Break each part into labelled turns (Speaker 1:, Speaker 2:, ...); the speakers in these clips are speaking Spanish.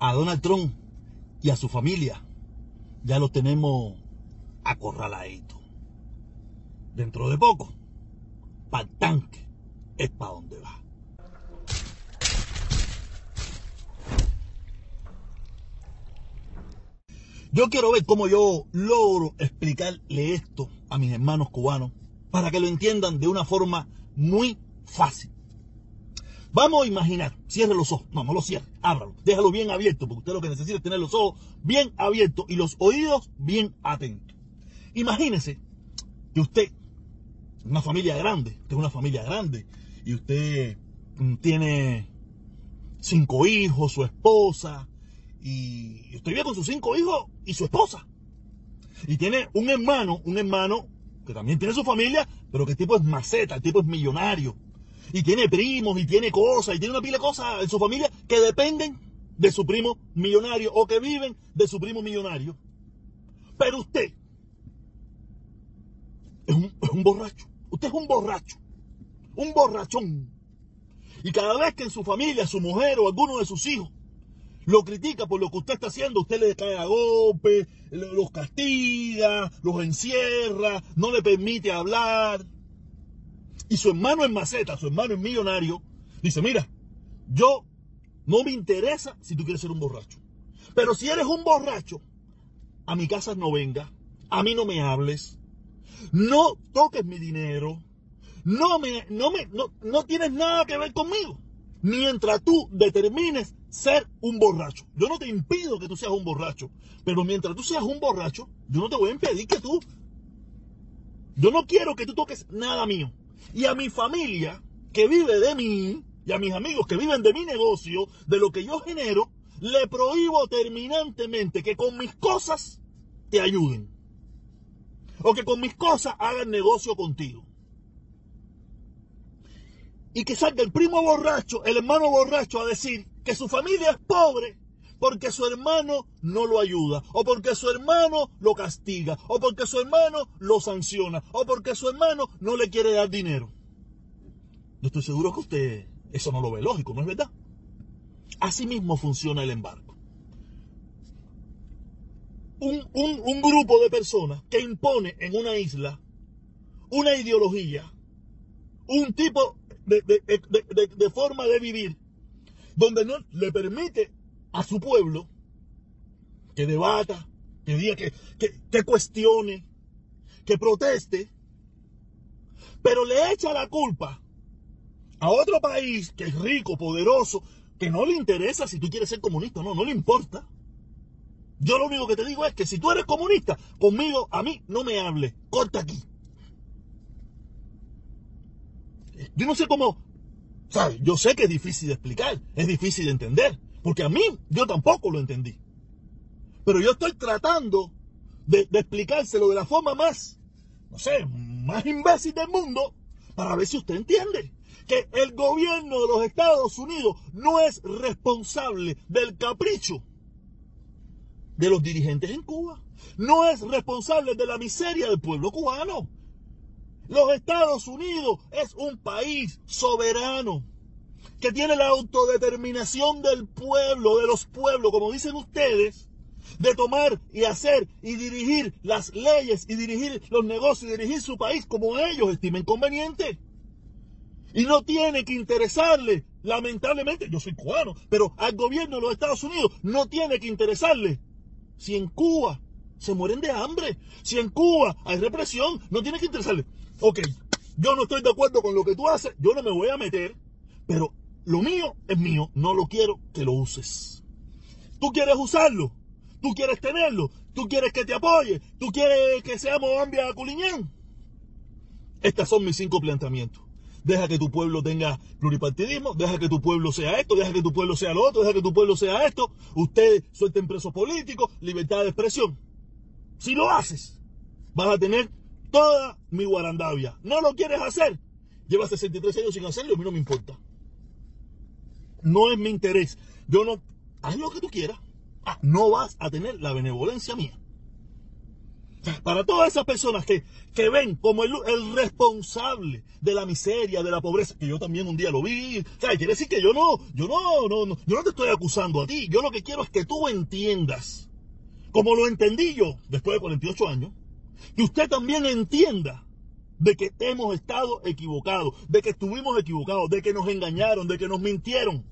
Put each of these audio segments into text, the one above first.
Speaker 1: a Donald Trump y a su familia ya lo tenemos acorraladito. Dentro de poco, para el tanque es para donde va. Yo quiero ver cómo yo logro explicarle esto a mis hermanos cubanos para que lo entiendan de una forma muy fácil. Vamos a imaginar, cierre los ojos, no, no lo cierre, ábralo, déjalo bien abierto, porque usted lo que necesita es tener los ojos bien abiertos y los oídos bien atentos. Imagínese que usted, una familia grande, usted es una familia grande, y usted mm, tiene cinco hijos, su esposa, y usted vive con sus cinco hijos y su esposa. Y tiene un hermano, un hermano que también tiene su familia, pero que el tipo es maceta, el tipo es millonario y tiene primos y tiene cosas y tiene una pila de cosas en su familia que dependen de su primo millonario o que viven de su primo millonario. Pero usted es un, es un borracho. Usted es un borracho. Un borrachón. Y cada vez que en su familia, su mujer o alguno de sus hijos lo critica por lo que usted está haciendo, usted le cae a golpe, los castiga, los encierra, no le permite hablar y su hermano es maceta, su hermano es millonario, dice, mira, yo no me interesa si tú quieres ser un borracho. Pero si eres un borracho, a mi casa no venga, a mí no me hables, no toques mi dinero, no me, no me, no, no tienes nada que ver conmigo. Mientras tú determines ser un borracho. Yo no te impido que tú seas un borracho, pero mientras tú seas un borracho, yo no te voy a impedir que tú, yo no quiero que tú toques nada mío. Y a mi familia que vive de mí, y a mis amigos que viven de mi negocio, de lo que yo genero, le prohíbo terminantemente que con mis cosas te ayuden. O que con mis cosas hagan negocio contigo. Y que salga el primo borracho, el hermano borracho a decir que su familia es pobre porque su hermano no lo ayuda, o porque su hermano lo castiga, o porque su hermano lo sanciona, o porque su hermano no le quiere dar dinero. Yo estoy seguro que usted eso no lo ve lógico, ¿no es verdad? Así mismo funciona el embargo. Un, grupo de personas que impone en una isla una ideología, un tipo de, de forma de vivir, donde no le permite a su pueblo que debata, que diga que, que, cuestione, que proteste, pero le echa la culpa a otro país que es rico, poderoso, que no le interesa si tú quieres ser comunista, no, no le importa. Yo lo único que te digo es que si tú eres comunista, conmigo, a mí, no me hable, corta aquí. Yo no sé cómo, ¿sabes? Yo sé que es difícil de explicar, es difícil de entender, porque a mí yo tampoco lo entendí. Pero yo estoy tratando de, explicárselo de la forma más, no sé, más imbécil del mundo para ver si usted entiende que el gobierno de los Estados Unidos no es responsable del capricho de los dirigentes en Cuba. No es responsable de la miseria del pueblo cubano. Los Estados Unidos es un país soberano que tiene la autodeterminación del pueblo, de los pueblos, como dicen ustedes, de tomar y hacer y dirigir las leyes y dirigir los negocios y dirigir su país como ellos estimen conveniente. Y no tiene que interesarle, lamentablemente, yo soy cubano, pero al gobierno de los Estados Unidos no tiene que interesarle si en Cuba se mueren de hambre, si en Cuba hay represión, no tiene que interesarle. Ok, yo no estoy de acuerdo con lo que tú haces, yo no me voy a meter, pero lo mío es mío, no lo quiero que lo uses. Tú quieres usarlo, tú quieres tenerlo, tú quieres que te apoye, tú quieres que seamos Ambia Culiñán. Estos son mis cinco planteamientos. Deja que tu pueblo tenga pluripartidismo, deja que tu pueblo sea esto, deja que tu pueblo sea lo otro, deja que tu pueblo sea esto. Ustedes suelten presos políticos, libertad de expresión. Si lo haces, vas a tener toda mi guarandavia. No lo quieres hacer. Llevas 63 años sin hacerlo, a mí no me importa. No es mi interés. Yo no. Haz lo que tú quieras. Ah, no vas a tener la benevolencia mía. Para todas esas personas que, que ven como el, el, responsable de la miseria, de la pobreza, que yo también un día lo vi, o sea, quiere decir que yo no, yo no, no, no, yo no te estoy acusando a ti, yo lo que quiero es que tú entiendas, como lo entendí yo después de 48 años, que usted también entienda de que hemos estado equivocados, de que estuvimos equivocados, de que nos engañaron, de que nos mintieron.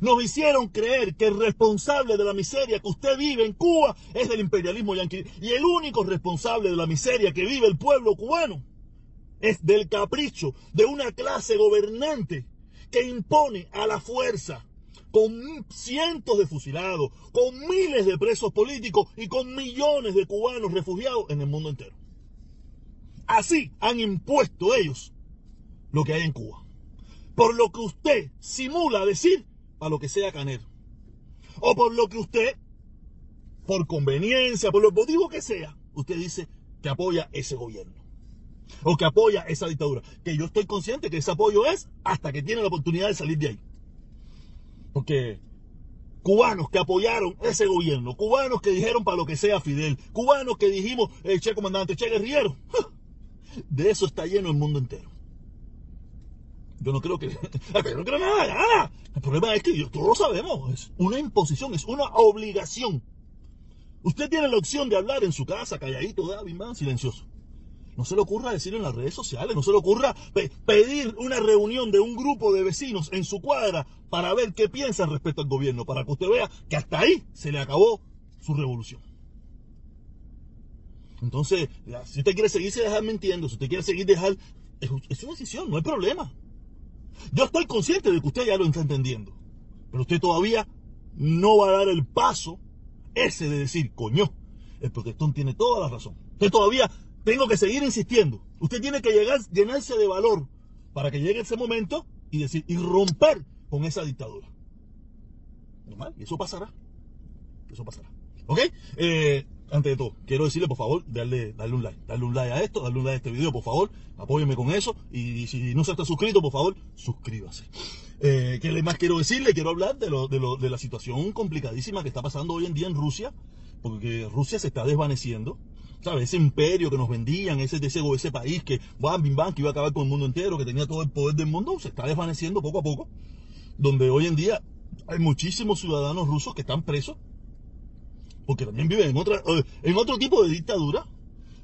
Speaker 1: Nos hicieron creer que el responsable de la miseria que usted vive en Cuba es el imperialismo yanqui. Y el único responsable de la miseria que vive el pueblo cubano es del capricho de una clase gobernante que impone a la fuerza con cientos de fusilados, con miles de presos políticos y con millones de cubanos refugiados en el mundo entero. Así han impuesto ellos lo que hay en Cuba. Por lo que usted simula decir a lo que sea canero. O por lo que usted, por conveniencia, por los motivos que sea, usted dice que apoya ese gobierno. O que apoya esa dictadura. Que yo estoy consciente que ese apoyo es hasta que tiene la oportunidad de salir de ahí. Porque cubanos que apoyaron ese gobierno, cubanos que dijeron para lo que sea Fidel, cubanos que dijimos, el che comandante, che guerrillero, de eso está lleno el mundo entero. Yo no creo que. Yo no creo nada, nada. El problema es que todos lo sabemos. Es una imposición, es una obligación. Usted tiene la opción de hablar en su casa, calladito, David, man, silencioso. No se le ocurra decir en las redes sociales, no se le ocurra pedir una reunión de un grupo de vecinos en su cuadra para ver qué piensan respecto al gobierno, para que usted vea que hasta ahí se le acabó su revolución. Entonces, si usted quiere seguirse dejar mintiendo, si usted quiere seguir dejar, es una decisión, no hay problema. Yo estoy consciente de que usted ya lo está entendiendo, pero usted todavía no va a dar el paso ese de decir, coño, el protestón tiene toda la razón. Usted todavía tengo que seguir insistiendo. Usted tiene que llegar, llenarse de valor para que llegue ese momento y decir, y romper con esa dictadura. Normal, y eso pasará. Eso pasará. ¿Ok? Eh, antes de todo, quiero decirle, por favor, darle, darle un like. Darle un like a esto, darle un like a este video, por favor. Apóyeme con eso. Y, si no se está suscrito, por favor, suscríbase. Eh, ¿Qué más quiero decirle? Quiero hablar de, lo, de, lo, de la situación complicadísima que está pasando hoy en día en Rusia. Porque Rusia se está desvaneciendo. ¿sabes? Ese imperio que nos vendían, ese, ese, ese país que, bam, bim, bam, que iba a acabar con el mundo entero, que tenía todo el poder del mundo, se está desvaneciendo poco a poco. Donde hoy en día hay muchísimos ciudadanos rusos que están presos, porque también viven en, otra, en otro tipo de dictadura,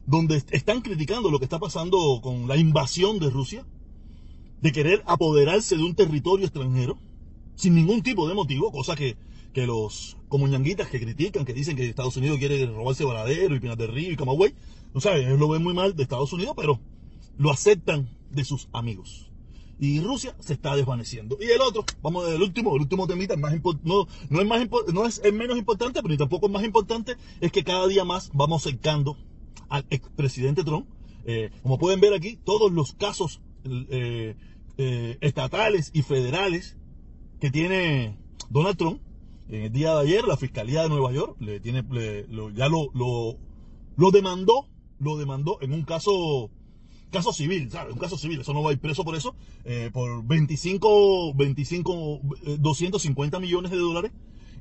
Speaker 1: donde están criticando lo que está pasando con la invasión de Rusia, de querer apoderarse de un territorio extranjero, sin ningún tipo de motivo, cosa que que los comuñanguitas que critican, que dicen que Estados Unidos quiere robarse Varadero y Pinas del Río y Camagüey, no sabes, ellos lo ven muy mal de Estados Unidos, pero lo aceptan de sus amigos. Y Rusia se está desvaneciendo. Y el otro, vamos el último, el último temita, más no, no, es más no es el menos importante, pero ni tampoco es más importante, es que cada día más vamos cercando al expresidente Trump. Eh, como pueden ver aquí, todos los casos eh, eh, estatales y federales que tiene Donald Trump en el día de ayer, la Fiscalía de Nueva York le tiene, ya lo, lo, demandó, lo demandó en un caso, caso civil, ¿sabes? Un caso civil, eso no va a ir preso por eso, eh, por 25, 25, 250 millones de dólares.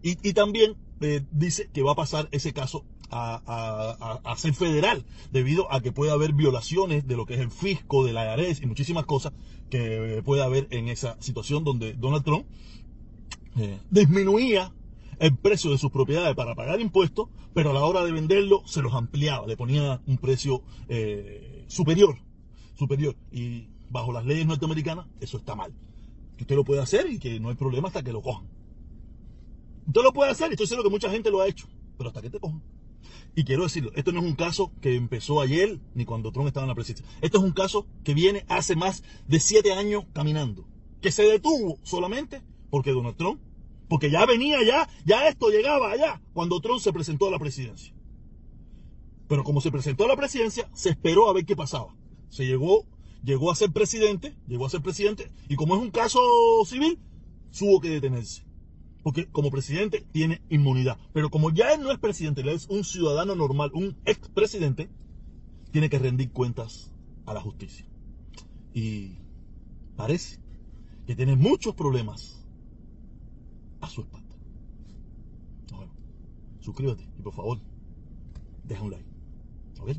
Speaker 1: Y, también eh, dice que va a pasar ese caso a, ser federal, debido a que puede haber violaciones de lo que es el fisco, de la IRS y muchísimas cosas que puede haber en esa situación donde Donald Trump eh, disminuía el precio de sus propiedades para pagar impuestos, pero a la hora de venderlo se los ampliaba, le ponía un precio eh, superior, superior. Y bajo las leyes norteamericanas eso está mal. Que usted lo puede hacer y que no hay problema hasta que lo cojan. Usted lo puede hacer, y estoy seguro que mucha gente lo ha hecho, pero hasta que te cojan. Y quiero decirlo, esto no es un caso que empezó ayer ni cuando Trump estaba en la presidencia. Esto es un caso que viene hace más de siete años caminando, que se detuvo solamente porque Donald Trump porque ya venía ya, ya esto llegaba allá cuando Trump se presentó a la presidencia. Pero como se presentó a la presidencia, se esperó a ver qué pasaba. Se llegó, llegó a ser presidente, llegó a ser presidente, y como es un caso civil, tuvo que detenerse. Porque como presidente tiene inmunidad. Pero como ya él no es presidente, él es un ciudadano normal, un expresidente, tiene que rendir cuentas a la justicia. Y parece que tiene muchos problemas a su espalda. Suscríbete y por favor, deja un like. ¿Ok?